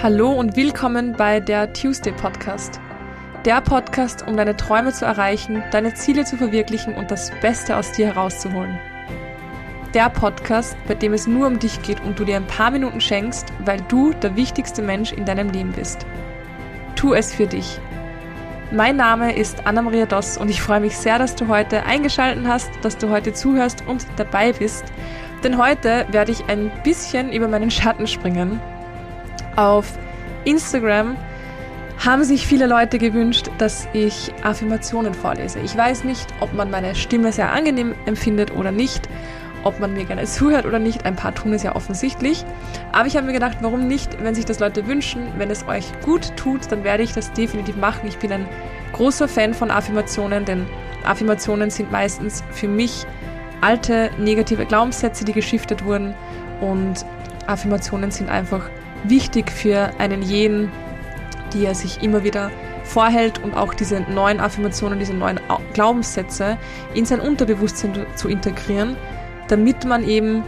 Hallo und willkommen bei der Tuesday Podcast. Der Podcast, um deine Träume zu erreichen, deine Ziele zu verwirklichen und das Beste aus dir herauszuholen. Der Podcast, bei dem es nur um dich geht und du dir ein paar Minuten schenkst, weil du der wichtigste Mensch in deinem Leben bist. Tu es für dich. Mein Name ist Anna-Maria Doss und ich freue mich sehr, dass du heute eingeschaltet hast, dass du heute zuhörst und dabei bist. Denn heute werde ich ein bisschen über meinen Schatten springen auf Instagram haben sich viele Leute gewünscht, dass ich Affirmationen vorlese. Ich weiß nicht, ob man meine Stimme sehr angenehm empfindet oder nicht, ob man mir gerne zuhört oder nicht. Ein paar tun es ja offensichtlich. Aber ich habe mir gedacht, warum nicht, wenn sich das Leute wünschen, wenn es euch gut tut, dann werde ich das definitiv machen. Ich bin ein großer Fan von Affirmationen, denn Affirmationen sind meistens für mich alte negative Glaubenssätze, die geschiftet wurden. Und Affirmationen sind einfach wichtig für einen jeden, die er sich immer wieder vorhält und auch diese neuen Affirmationen, diese neuen Glaubenssätze in sein Unterbewusstsein zu integrieren, damit man eben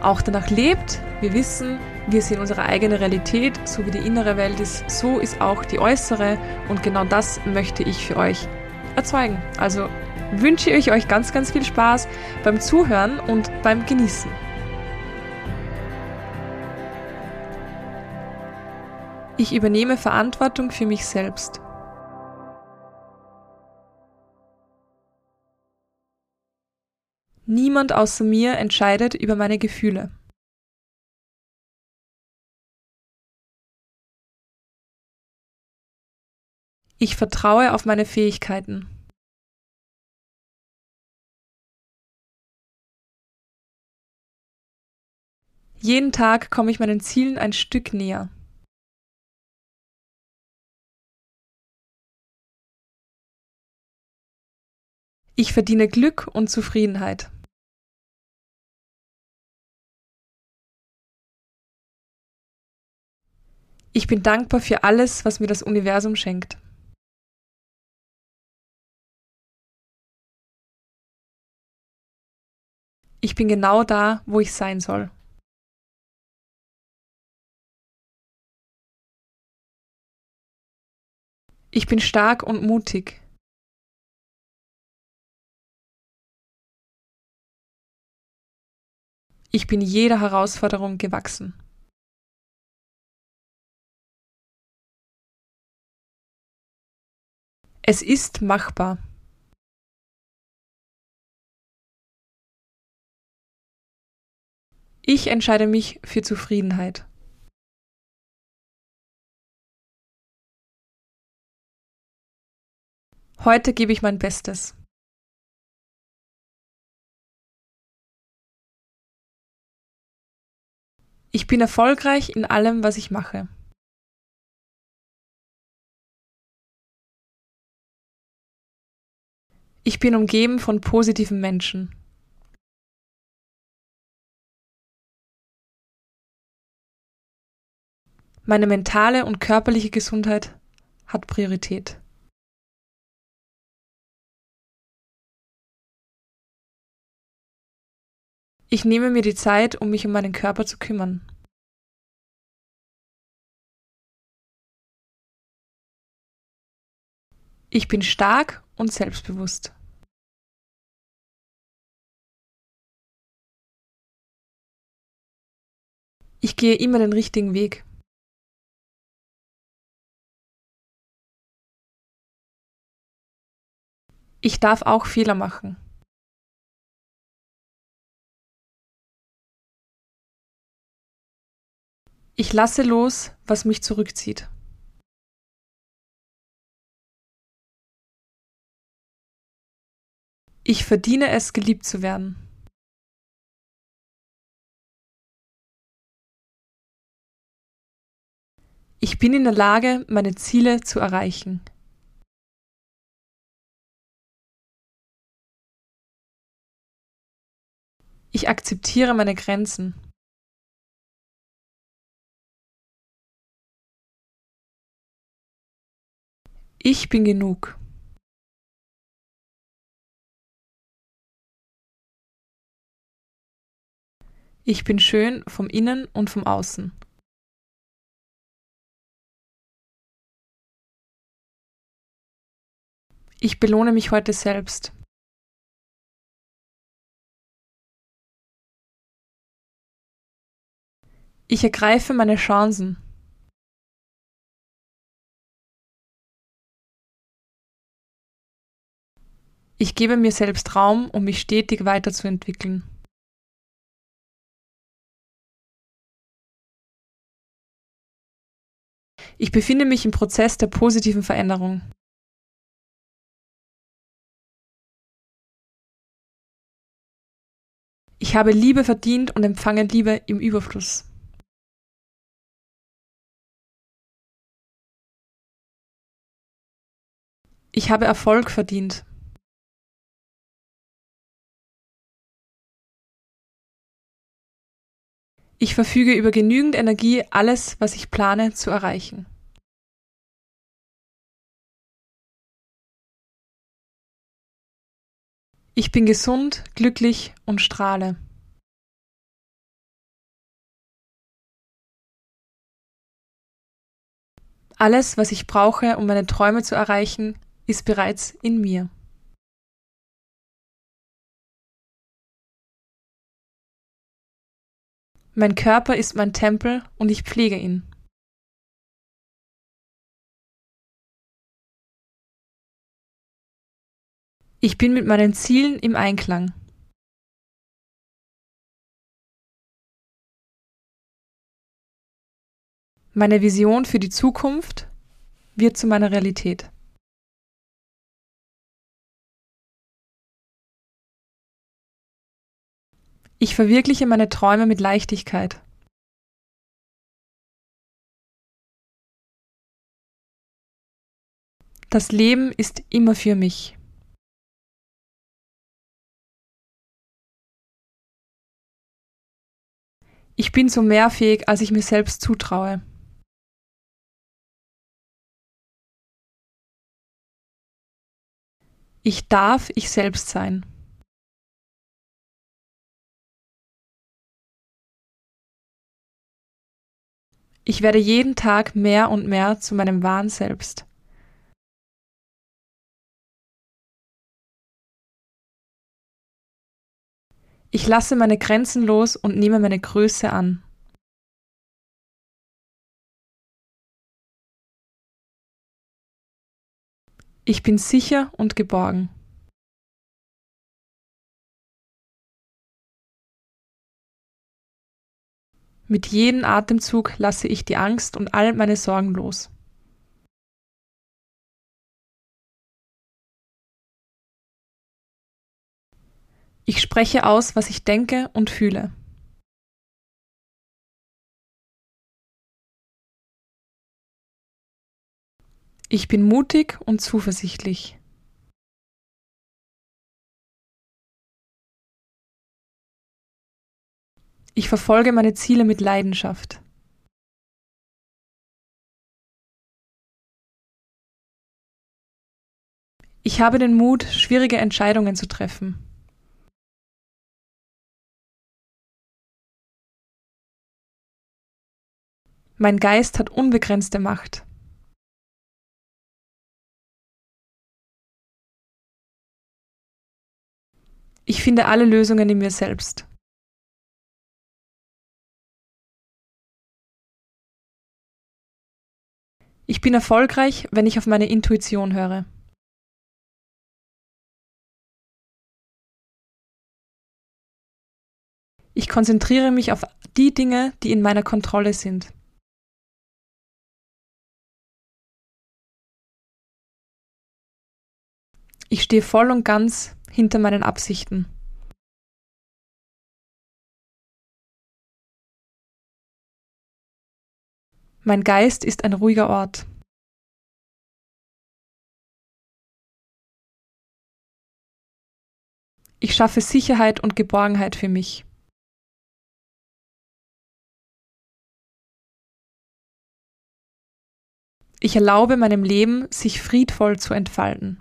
auch danach lebt. Wir wissen, wir sehen unsere eigene Realität, so wie die innere Welt ist, so ist auch die äußere und genau das möchte ich für euch erzeugen. Also wünsche ich euch ganz, ganz viel Spaß beim Zuhören und beim Genießen. Ich übernehme Verantwortung für mich selbst. Niemand außer mir entscheidet über meine Gefühle. Ich vertraue auf meine Fähigkeiten. Jeden Tag komme ich meinen Zielen ein Stück näher. Ich verdiene Glück und Zufriedenheit. Ich bin dankbar für alles, was mir das Universum schenkt. Ich bin genau da, wo ich sein soll. Ich bin stark und mutig. Ich bin jeder Herausforderung gewachsen. Es ist machbar. Ich entscheide mich für Zufriedenheit. Heute gebe ich mein Bestes. Ich bin erfolgreich in allem, was ich mache. Ich bin umgeben von positiven Menschen. Meine mentale und körperliche Gesundheit hat Priorität. Ich nehme mir die Zeit, um mich um meinen Körper zu kümmern. Ich bin stark und selbstbewusst. Ich gehe immer den richtigen Weg. Ich darf auch Fehler machen. Ich lasse los, was mich zurückzieht. Ich verdiene es, geliebt zu werden. Ich bin in der Lage, meine Ziele zu erreichen. Ich akzeptiere meine Grenzen. Ich bin genug. Ich bin schön vom Innen und vom Außen. Ich belohne mich heute selbst. Ich ergreife meine Chancen. Ich gebe mir selbst Raum, um mich stetig weiterzuentwickeln. Ich befinde mich im Prozess der positiven Veränderung. Ich habe Liebe verdient und empfange Liebe im Überfluss. Ich habe Erfolg verdient. Ich verfüge über genügend Energie, alles, was ich plane, zu erreichen. Ich bin gesund, glücklich und strahle. Alles, was ich brauche, um meine Träume zu erreichen, ist bereits in mir. Mein Körper ist mein Tempel und ich pflege ihn. Ich bin mit meinen Zielen im Einklang. Meine Vision für die Zukunft wird zu meiner Realität. Ich verwirkliche meine Träume mit Leichtigkeit. Das Leben ist immer für mich. Ich bin so mehrfähig, als ich mir selbst zutraue. Ich darf ich selbst sein. Ich werde jeden Tag mehr und mehr zu meinem wahren Selbst. Ich lasse meine Grenzen los und nehme meine Größe an. Ich bin sicher und geborgen. Mit jedem Atemzug lasse ich die Angst und all meine Sorgen los. Ich spreche aus, was ich denke und fühle. Ich bin mutig und zuversichtlich. Ich verfolge meine Ziele mit Leidenschaft. Ich habe den Mut, schwierige Entscheidungen zu treffen. Mein Geist hat unbegrenzte Macht. Ich finde alle Lösungen in mir selbst. Ich bin erfolgreich, wenn ich auf meine Intuition höre. Ich konzentriere mich auf die Dinge, die in meiner Kontrolle sind. Ich stehe voll und ganz hinter meinen Absichten. Mein Geist ist ein ruhiger Ort. Ich schaffe Sicherheit und Geborgenheit für mich. Ich erlaube meinem Leben, sich friedvoll zu entfalten.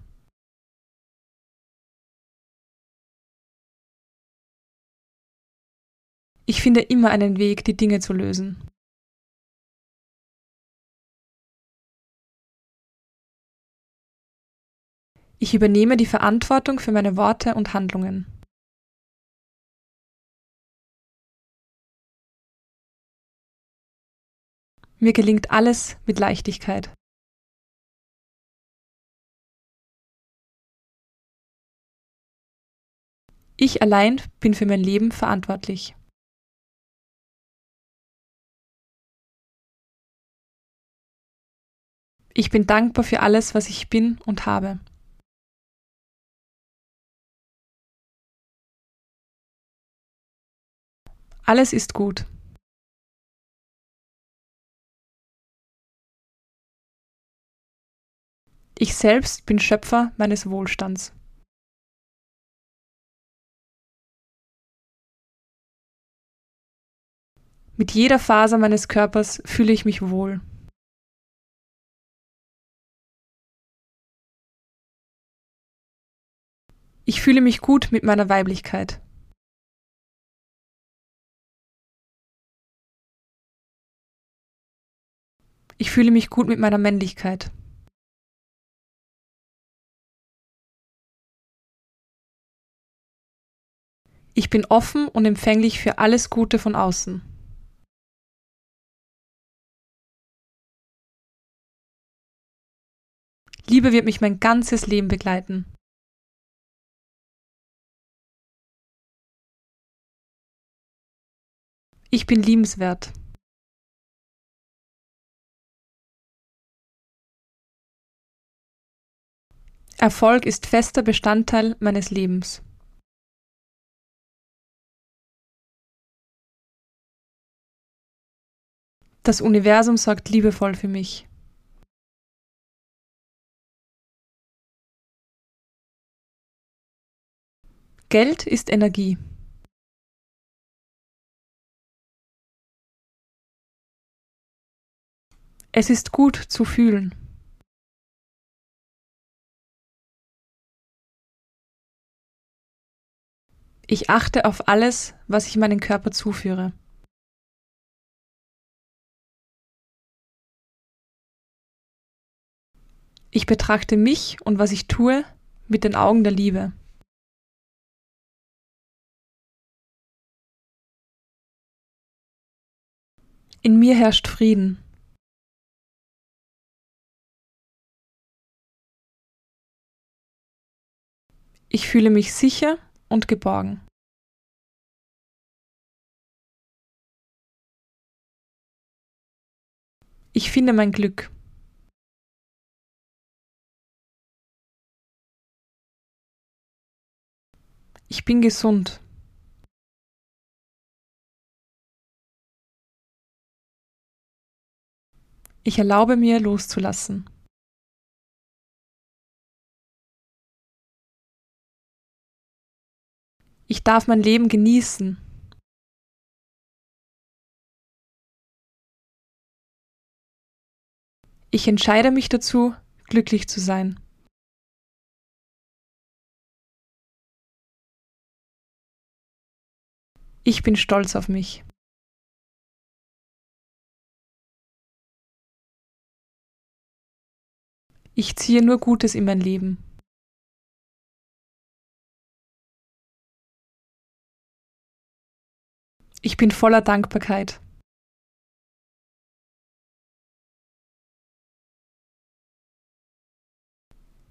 Ich finde immer einen Weg, die Dinge zu lösen. Ich übernehme die Verantwortung für meine Worte und Handlungen. Mir gelingt alles mit Leichtigkeit. Ich allein bin für mein Leben verantwortlich. Ich bin dankbar für alles, was ich bin und habe. Alles ist gut. Ich selbst bin Schöpfer meines Wohlstands. Mit jeder Faser meines Körpers fühle ich mich wohl. Ich fühle mich gut mit meiner Weiblichkeit. Ich fühle mich gut mit meiner Männlichkeit. Ich bin offen und empfänglich für alles Gute von außen. Liebe wird mich mein ganzes Leben begleiten. Ich bin liebenswert. Erfolg ist fester Bestandteil meines Lebens. Das Universum sorgt liebevoll für mich. Geld ist Energie. Es ist gut zu fühlen. Ich achte auf alles, was ich meinen Körper zuführe. Ich betrachte mich und was ich tue mit den Augen der Liebe. In mir herrscht Frieden. Ich fühle mich sicher und geborgen. Ich finde mein Glück. Ich bin gesund. Ich erlaube mir loszulassen. Ich darf mein Leben genießen. Ich entscheide mich dazu, glücklich zu sein. Ich bin stolz auf mich. Ich ziehe nur Gutes in mein Leben. Ich bin voller Dankbarkeit.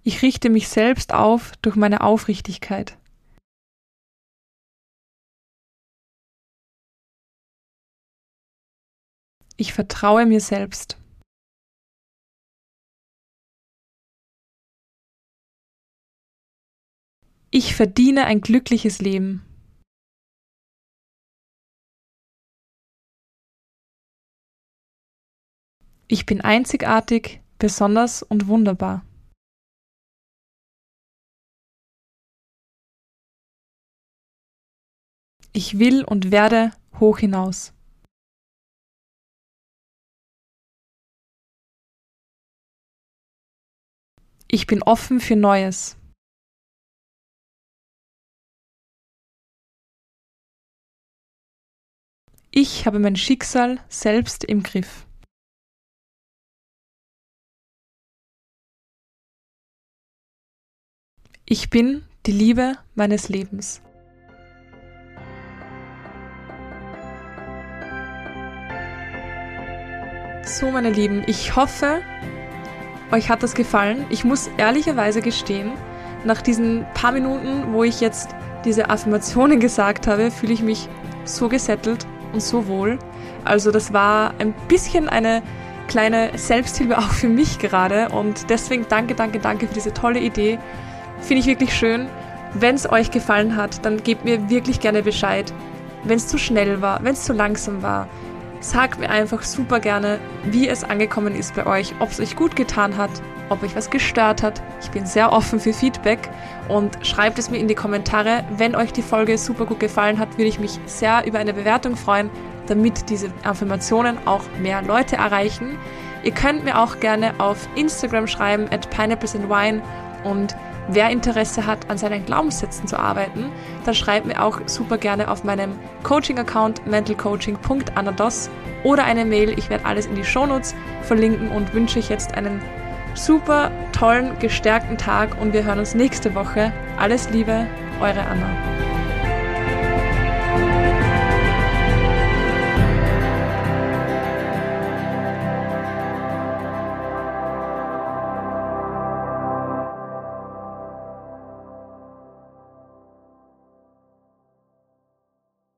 Ich richte mich selbst auf durch meine Aufrichtigkeit. Ich vertraue mir selbst. Ich verdiene ein glückliches Leben. Ich bin einzigartig, besonders und wunderbar. Ich will und werde hoch hinaus. Ich bin offen für Neues. Ich habe mein Schicksal selbst im Griff. Ich bin die Liebe meines Lebens. So, meine Lieben, ich hoffe, euch hat das gefallen. Ich muss ehrlicherweise gestehen, nach diesen paar Minuten, wo ich jetzt diese Affirmationen gesagt habe, fühle ich mich so gesettelt und so wohl. Also das war ein bisschen eine kleine Selbsthilfe auch für mich gerade und deswegen danke, danke, danke für diese tolle Idee. Finde ich wirklich schön. Wenn es euch gefallen hat, dann gebt mir wirklich gerne Bescheid. Wenn es zu schnell war, wenn es zu langsam war, sagt mir einfach super gerne, wie es angekommen ist bei euch, ob es euch gut getan hat, ob euch was gestört hat. Ich bin sehr offen für Feedback und schreibt es mir in die Kommentare. Wenn euch die Folge super gut gefallen hat, würde ich mich sehr über eine Bewertung freuen, damit diese Informationen auch mehr Leute erreichen. Ihr könnt mir auch gerne auf Instagram schreiben, at pineapples and wine und Wer Interesse hat, an seinen Glaubenssätzen zu arbeiten, dann schreibt mir auch super gerne auf meinem Coaching-Account mentalcoaching.anados oder eine Mail. Ich werde alles in die Shownotes verlinken und wünsche euch jetzt einen super tollen, gestärkten Tag und wir hören uns nächste Woche. Alles Liebe, eure Anna.